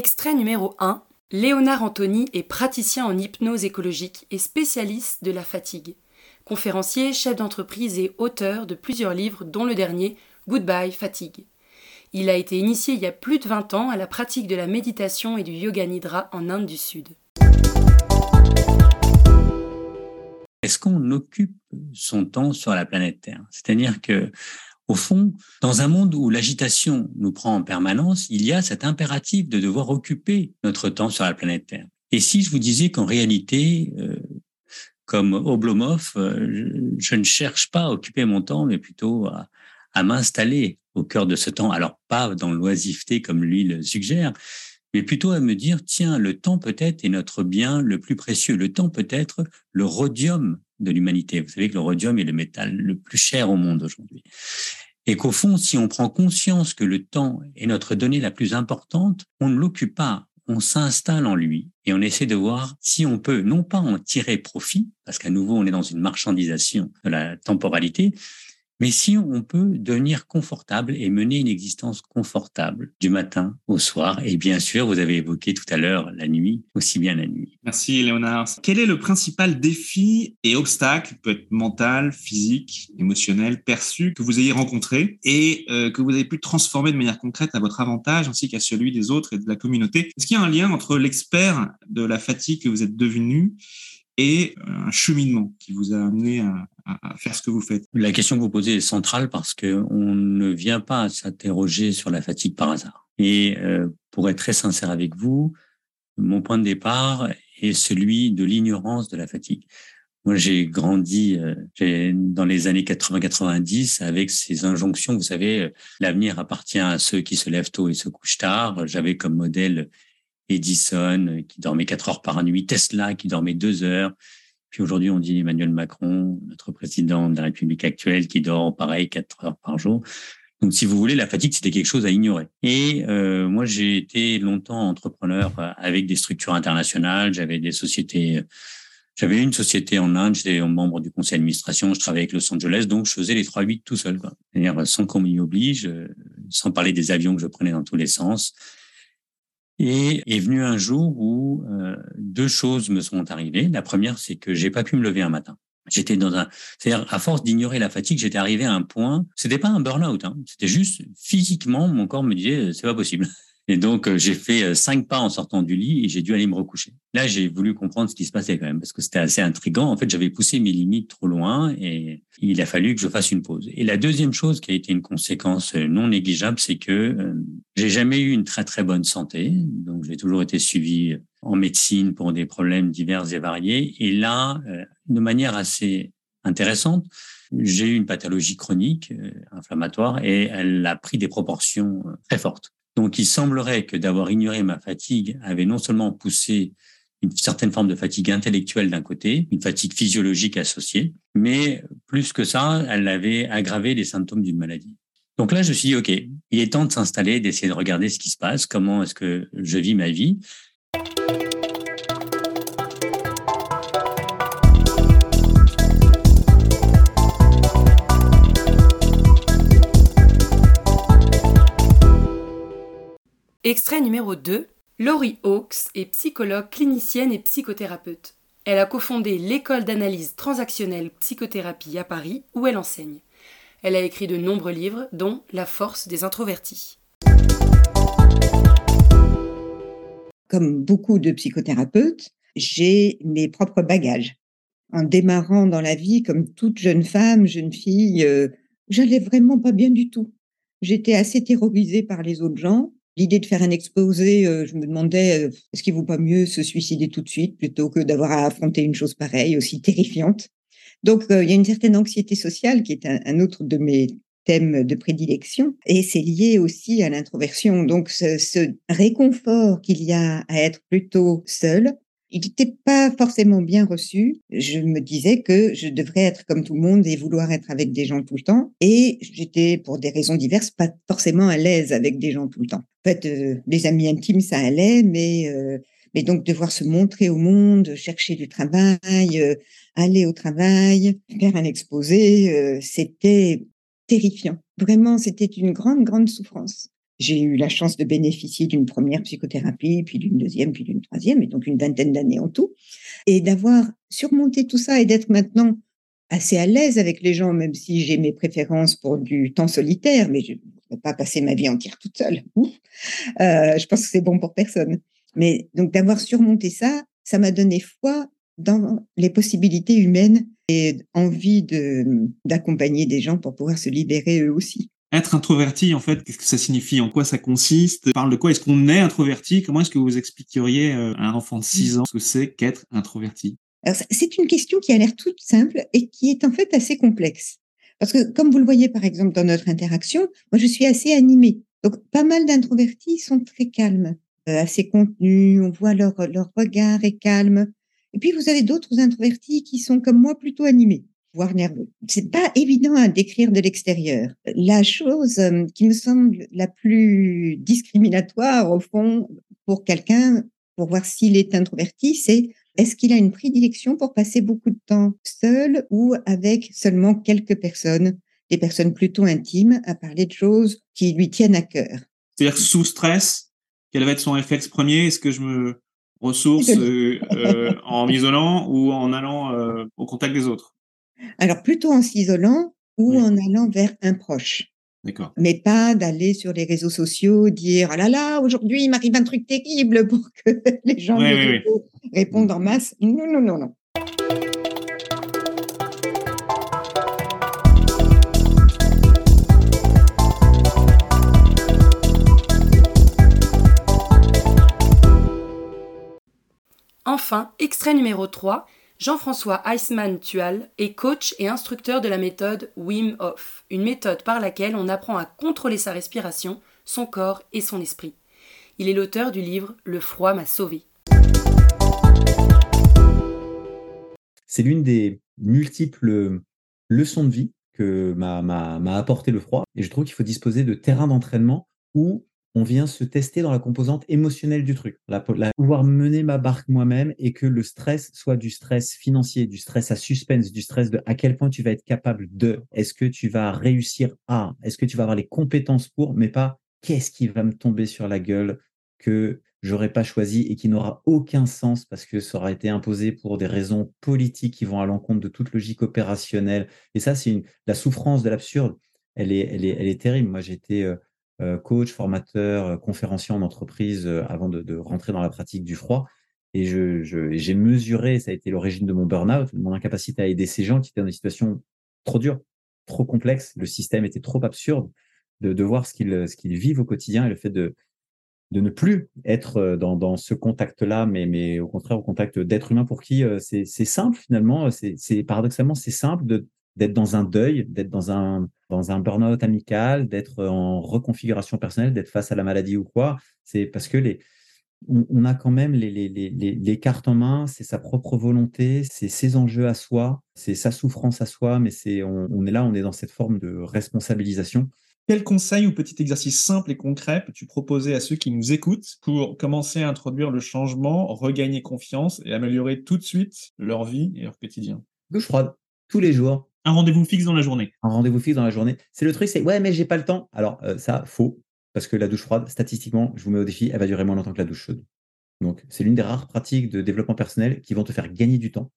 Extrait numéro 1. Léonard Anthony est praticien en hypnose écologique et spécialiste de la fatigue. Conférencier, chef d'entreprise et auteur de plusieurs livres, dont le dernier Goodbye Fatigue. Il a été initié il y a plus de 20 ans à la pratique de la méditation et du yoga nidra en Inde du Sud. Est-ce qu'on occupe son temps sur la planète Terre? C'est-à-dire que au fond, dans un monde où l'agitation nous prend en permanence, il y a cet impératif de devoir occuper notre temps sur la planète Terre. Et si je vous disais qu'en réalité, euh, comme Oblomov, euh, je ne cherche pas à occuper mon temps, mais plutôt à, à m'installer au cœur de ce temps. Alors pas dans l'oisiveté comme lui le suggère, mais plutôt à me dire, tiens, le temps peut-être est notre bien le plus précieux. Le temps peut être le rhodium de l'humanité. Vous savez que le rhodium est le métal le plus cher au monde aujourd'hui. Et qu'au fond, si on prend conscience que le temps est notre donnée la plus importante, on ne l'occupe pas, on s'installe en lui et on essaie de voir si on peut non pas en tirer profit, parce qu'à nouveau on est dans une marchandisation de la temporalité, mais si on peut devenir confortable et mener une existence confortable du matin au soir, et bien sûr, vous avez évoqué tout à l'heure la nuit, aussi bien la nuit. Merci Léonard. Quel est le principal défi et obstacle, peut être mental, physique, émotionnel, perçu, que vous ayez rencontré et euh, que vous avez pu transformer de manière concrète à votre avantage ainsi qu'à celui des autres et de la communauté? Est-ce qu'il y a un lien entre l'expert de la fatigue que vous êtes devenu et un cheminement qui vous a amené à, faire ce que vous faites La question que vous posez est centrale parce que on ne vient pas s'interroger sur la fatigue par hasard. Et euh, pour être très sincère avec vous, mon point de départ est celui de l'ignorance de la fatigue. Moi, j'ai grandi euh, dans les années 80-90 avec ces injonctions. Vous savez, euh, l'avenir appartient à ceux qui se lèvent tôt et se couchent tard. J'avais comme modèle Edison qui dormait quatre heures par nuit, Tesla qui dormait deux heures. Puis aujourd'hui, on dit Emmanuel Macron, notre président de la République actuelle, qui dort pareil quatre heures par jour. Donc, si vous voulez, la fatigue, c'était quelque chose à ignorer. Et euh, moi, j'ai été longtemps entrepreneur euh, avec des structures internationales. J'avais des sociétés. J'avais une société en Inde. J'étais membre du conseil d'administration. Je travaillais avec Los Angeles, donc je faisais les trois huit tout seul. C'est-à-dire sans qu'on m'y oblige, sans parler des avions que je prenais dans tous les sens. Et est venu un jour où euh, deux choses me sont arrivées. La première, c'est que j'ai pas pu me lever un matin. J'étais dans un, c'est-à-dire à force d'ignorer la fatigue, j'étais arrivé à un point. C'était pas un burn-out, hein, c'était juste physiquement, mon corps me disait c'est pas possible. Et donc, euh, j'ai fait euh, cinq pas en sortant du lit et j'ai dû aller me recoucher. Là, j'ai voulu comprendre ce qui se passait quand même parce que c'était assez intrigant. En fait, j'avais poussé mes limites trop loin et il a fallu que je fasse une pause. Et la deuxième chose qui a été une conséquence euh, non négligeable, c'est que j'ai jamais eu une très très bonne santé. Donc, j'ai toujours été suivi en médecine pour des problèmes divers et variés. Et là, de manière assez intéressante, j'ai eu une pathologie chronique inflammatoire et elle a pris des proportions très fortes. Donc, il semblerait que d'avoir ignoré ma fatigue avait non seulement poussé une certaine forme de fatigue intellectuelle d'un côté, une fatigue physiologique associée, mais plus que ça, elle avait aggravé les symptômes d'une maladie. Donc là, je me suis dit, OK, il est temps de s'installer, d'essayer de regarder ce qui se passe, comment est-ce que je vis ma vie. Extrait numéro 2. Laurie Hawkes est psychologue clinicienne et psychothérapeute. Elle a cofondé l'école d'analyse transactionnelle psychothérapie à Paris où elle enseigne. Elle a écrit de nombreux livres, dont La force des introvertis. Comme beaucoup de psychothérapeutes, j'ai mes propres bagages. En démarrant dans la vie comme toute jeune femme, jeune fille, euh, j'allais vraiment pas bien du tout. J'étais assez terrorisée par les autres gens. L'idée de faire un exposé, euh, je me demandais, euh, est-ce qu'il vaut pas mieux se suicider tout de suite plutôt que d'avoir à affronter une chose pareille, aussi terrifiante? Donc, il y a une certaine anxiété sociale qui est un autre de mes thème de prédilection et c'est lié aussi à l'introversion. Donc ce, réconfort qu'il y a à être plutôt seul, il n'était pas forcément bien reçu. Je me disais que je devrais être comme tout le monde et vouloir être avec des gens tout le temps. Et j'étais, pour des raisons diverses, pas forcément à l'aise avec des gens tout le temps. En fait, euh, les amis intimes, ça allait, mais euh, mais donc devoir se montrer au monde, chercher du travail, euh, aller au travail, faire un exposé, c'était terrifiant. Vraiment, c'était une grande, grande souffrance. J'ai eu la chance de bénéficier d'une première psychothérapie, puis d'une deuxième, puis d'une troisième, et donc une vingtaine d'années en tout. Et d'avoir surmonté tout ça et d'être maintenant assez à l'aise avec les gens, même si j'ai mes préférences pour du temps solitaire, mais je ne pas passer ma vie entière toute seule. Euh, je pense que c'est bon pour personne. Mais donc d'avoir surmonté ça, ça m'a donné foi dans les possibilités humaines et envie de, d'accompagner des gens pour pouvoir se libérer eux aussi. Être introverti, en fait, qu'est-ce que ça signifie? En quoi ça consiste? Parle de quoi Est-ce qu'on est introverti? Comment est-ce que vous expliqueriez euh, à un enfant de 6 ans ce que c'est qu'être introverti? C'est une question qui a l'air toute simple et qui est en fait assez complexe. Parce que, comme vous le voyez par exemple dans notre interaction, moi je suis assez animée. Donc, pas mal d'introvertis sont très calmes, euh, assez contenus, on voit leur, leur regard est calme, et puis, vous avez d'autres introvertis qui sont comme moi plutôt animés, voire nerveux. C'est pas évident à décrire de l'extérieur. La chose euh, qui me semble la plus discriminatoire, au fond, pour quelqu'un, pour voir s'il est introverti, c'est est-ce qu'il a une prédilection pour passer beaucoup de temps seul ou avec seulement quelques personnes, des personnes plutôt intimes, à parler de choses qui lui tiennent à cœur. C'est-à-dire sous stress, quel va être son réflexe premier? Est-ce que je me ressources euh, euh, en m'isolant ou en allant euh, au contact des autres? Alors plutôt en s'isolant ou en allant vers un proche. D'accord. Mais pas d'aller sur les réseaux sociaux dire ah là là aujourd'hui il m'arrive un truc terrible pour que les gens répondent en masse. Non non non non. Enfin, extrait numéro 3, Jean-François Eismann-Tual est coach et instructeur de la méthode Wim Hof, une méthode par laquelle on apprend à contrôler sa respiration, son corps et son esprit. Il est l'auteur du livre Le froid m'a sauvé. C'est l'une des multiples leçons de vie que m'a apporté le froid. Et je trouve qu'il faut disposer de terrains d'entraînement où on vient se tester dans la composante émotionnelle du truc. Pouvoir mener ma barque moi-même et que le stress soit du stress financier, du stress à suspense, du stress de à quel point tu vas être capable de, est-ce que tu vas réussir à, est-ce que tu vas avoir les compétences pour, mais pas qu'est-ce qui va me tomber sur la gueule que j'aurais pas choisi et qui n'aura aucun sens parce que ça aura été imposé pour des raisons politiques qui vont à l'encontre de toute logique opérationnelle. Et ça, c'est la souffrance de l'absurde. Elle est, terrible. Moi, j'étais euh, coach, formateur, euh, conférencier en entreprise euh, avant de, rentrer dans la pratique du froid. Et j'ai mesuré, ça a été l'origine de mon burn-out, mon incapacité à aider ces gens qui étaient dans des situations trop dures, trop complexes. Le système était trop absurde de, voir ce qu'ils vivent au quotidien et le fait de, de ne plus être dans, ce contact-là, mais, mais au contraire au contact d'êtres humains pour qui c'est simple finalement. C'est paradoxalement c'est simple d'être dans un deuil, d'être dans un dans un burn-out amical, d'être en reconfiguration personnelle, d'être face à la maladie ou quoi. C'est parce que les, on, a quand même les, les, les, les cartes en main, c'est sa propre volonté, c'est ses enjeux à soi, c'est sa souffrance à soi, mais c'est on, on, est là, on est dans cette forme de responsabilisation. Quel conseil ou petit exercice simple et concret peux-tu proposer à ceux qui nous écoutent pour commencer à introduire le changement, regagner confiance et améliorer tout de suite leur vie et leur quotidien? Douche froide, tous les jours, un rendez-vous fixe dans la journée. Un rendez-vous fixe dans la journée. C'est le truc, c'est ouais, mais j'ai pas le temps. Alors, euh, ça, faux. parce que la douche froide, statistiquement, je vous mets au défi, elle va durer moins longtemps que la douche chaude. Donc, c'est l'une des rares pratiques de développement personnel qui vont te faire gagner du temps.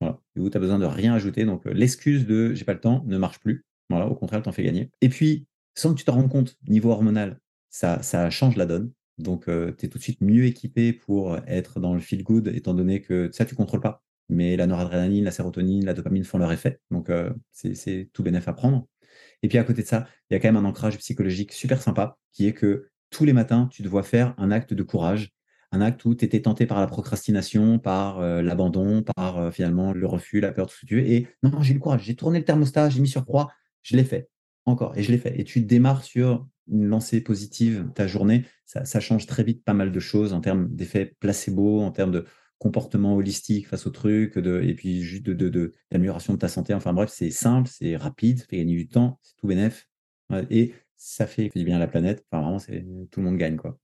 Voilà. Et où tu besoin de rien ajouter. Donc, euh, l'excuse de j'ai pas le temps ne marche plus. Voilà, au contraire, t'en fais gagner. Et puis, sans que tu te rendes compte, niveau hormonal, ça, ça change la donne. Donc, euh, tu es tout de suite mieux équipé pour être dans le feel good, étant donné que ça, tu contrôles pas. Mais la noradrénaline, la sérotonine, la dopamine font leur effet. Donc, euh, c'est tout bénéf à prendre. Et puis, à côté de ça, il y a quand même un ancrage psychologique super sympa, qui est que tous les matins, tu dois faire un acte de courage un acte où tu étais tenté par la procrastination, par euh, l'abandon, par euh, finalement le refus, la peur, tout ce. Et non, j'ai le courage, j'ai tourné le thermostat, j'ai mis sur croix, je l'ai fait. Encore, et je l'ai fait. Et tu démarres sur une lancée positive ta journée. Ça, change très vite pas mal de choses en termes d'effets placebo, en termes de comportement holistique face au truc, de, et puis juste de, d'amélioration de, ta santé. Enfin bref, c'est simple, c'est rapide, ça fait gagner du temps, c'est tout bénef. Et ça fait, fait du bien à la planète. Enfin vraiment, tout le monde gagne. quoi.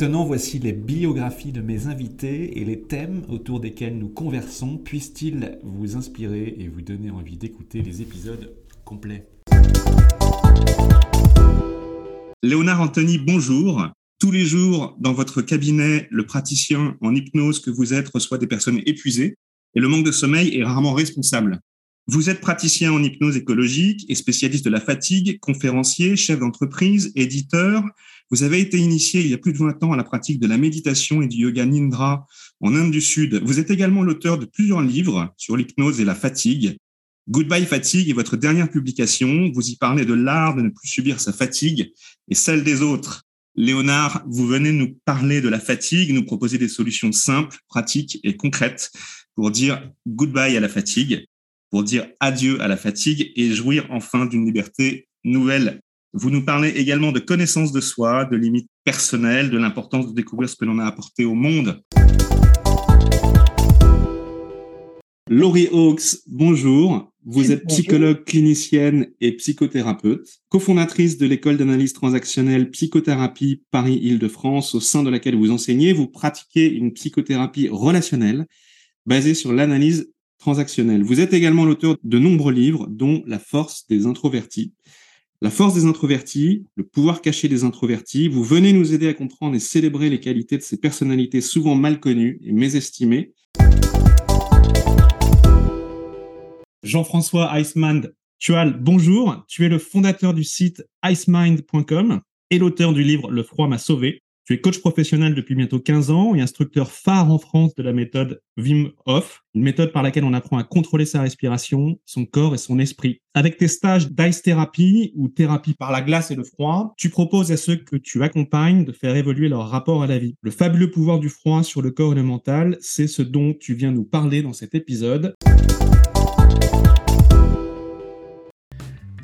Maintenant, voici les biographies de mes invités et les thèmes autour desquels nous conversons. Puissent-ils vous inspirer et vous donner envie d'écouter les épisodes complets? Léonard Anthony, bonjour. Tous les jours, dans votre cabinet, le praticien en hypnose que vous êtes reçoit des personnes épuisées et le manque de sommeil est rarement responsable. Vous êtes praticien en hypnose écologique et spécialiste de la fatigue, conférencier, chef d'entreprise, éditeur. Vous avez été initié il y a plus de 20 ans à la pratique de la méditation et du yoga Nindra en Inde du Sud. Vous êtes également l'auteur de plusieurs livres sur l'hypnose et la fatigue. Goodbye Fatigue est votre dernière publication. Vous y parlez de l'art de ne plus subir sa fatigue et celle des autres. Léonard, vous venez nous parler de la fatigue, nous proposer des solutions simples, pratiques et concrètes pour dire goodbye à la fatigue pour dire adieu à la fatigue et jouir enfin d'une liberté nouvelle. Vous nous parlez également de connaissance de soi, de limites personnelles, de l'importance de découvrir ce que l'on a apporté au monde. Laurie Hawkes, bonjour. Vous êtes psychologue clinicienne et psychothérapeute, cofondatrice de l'école d'analyse transactionnelle Psychothérapie Paris-Île-de-France, au sein de laquelle vous enseignez. Vous pratiquez une psychothérapie relationnelle basée sur l'analyse transactionnel. Vous êtes également l'auteur de nombreux livres, dont La force des introvertis. La force des introvertis, le pouvoir caché des introvertis. Vous venez nous aider à comprendre et célébrer les qualités de ces personnalités souvent mal connues et mésestimées. Jean-François Iceman Tual, bonjour. Tu es le fondateur du site icemind.com et l'auteur du livre Le froid m'a sauvé. Tu es coach professionnel depuis bientôt 15 ans et instructeur phare en France de la méthode Wim Hof, une méthode par laquelle on apprend à contrôler sa respiration, son corps et son esprit. Avec tes stages d'ice thérapie ou thérapie par la glace et le froid, tu proposes à ceux que tu accompagnes de faire évoluer leur rapport à la vie. Le fabuleux pouvoir du froid sur le corps et le mental, c'est ce dont tu viens nous parler dans cet épisode.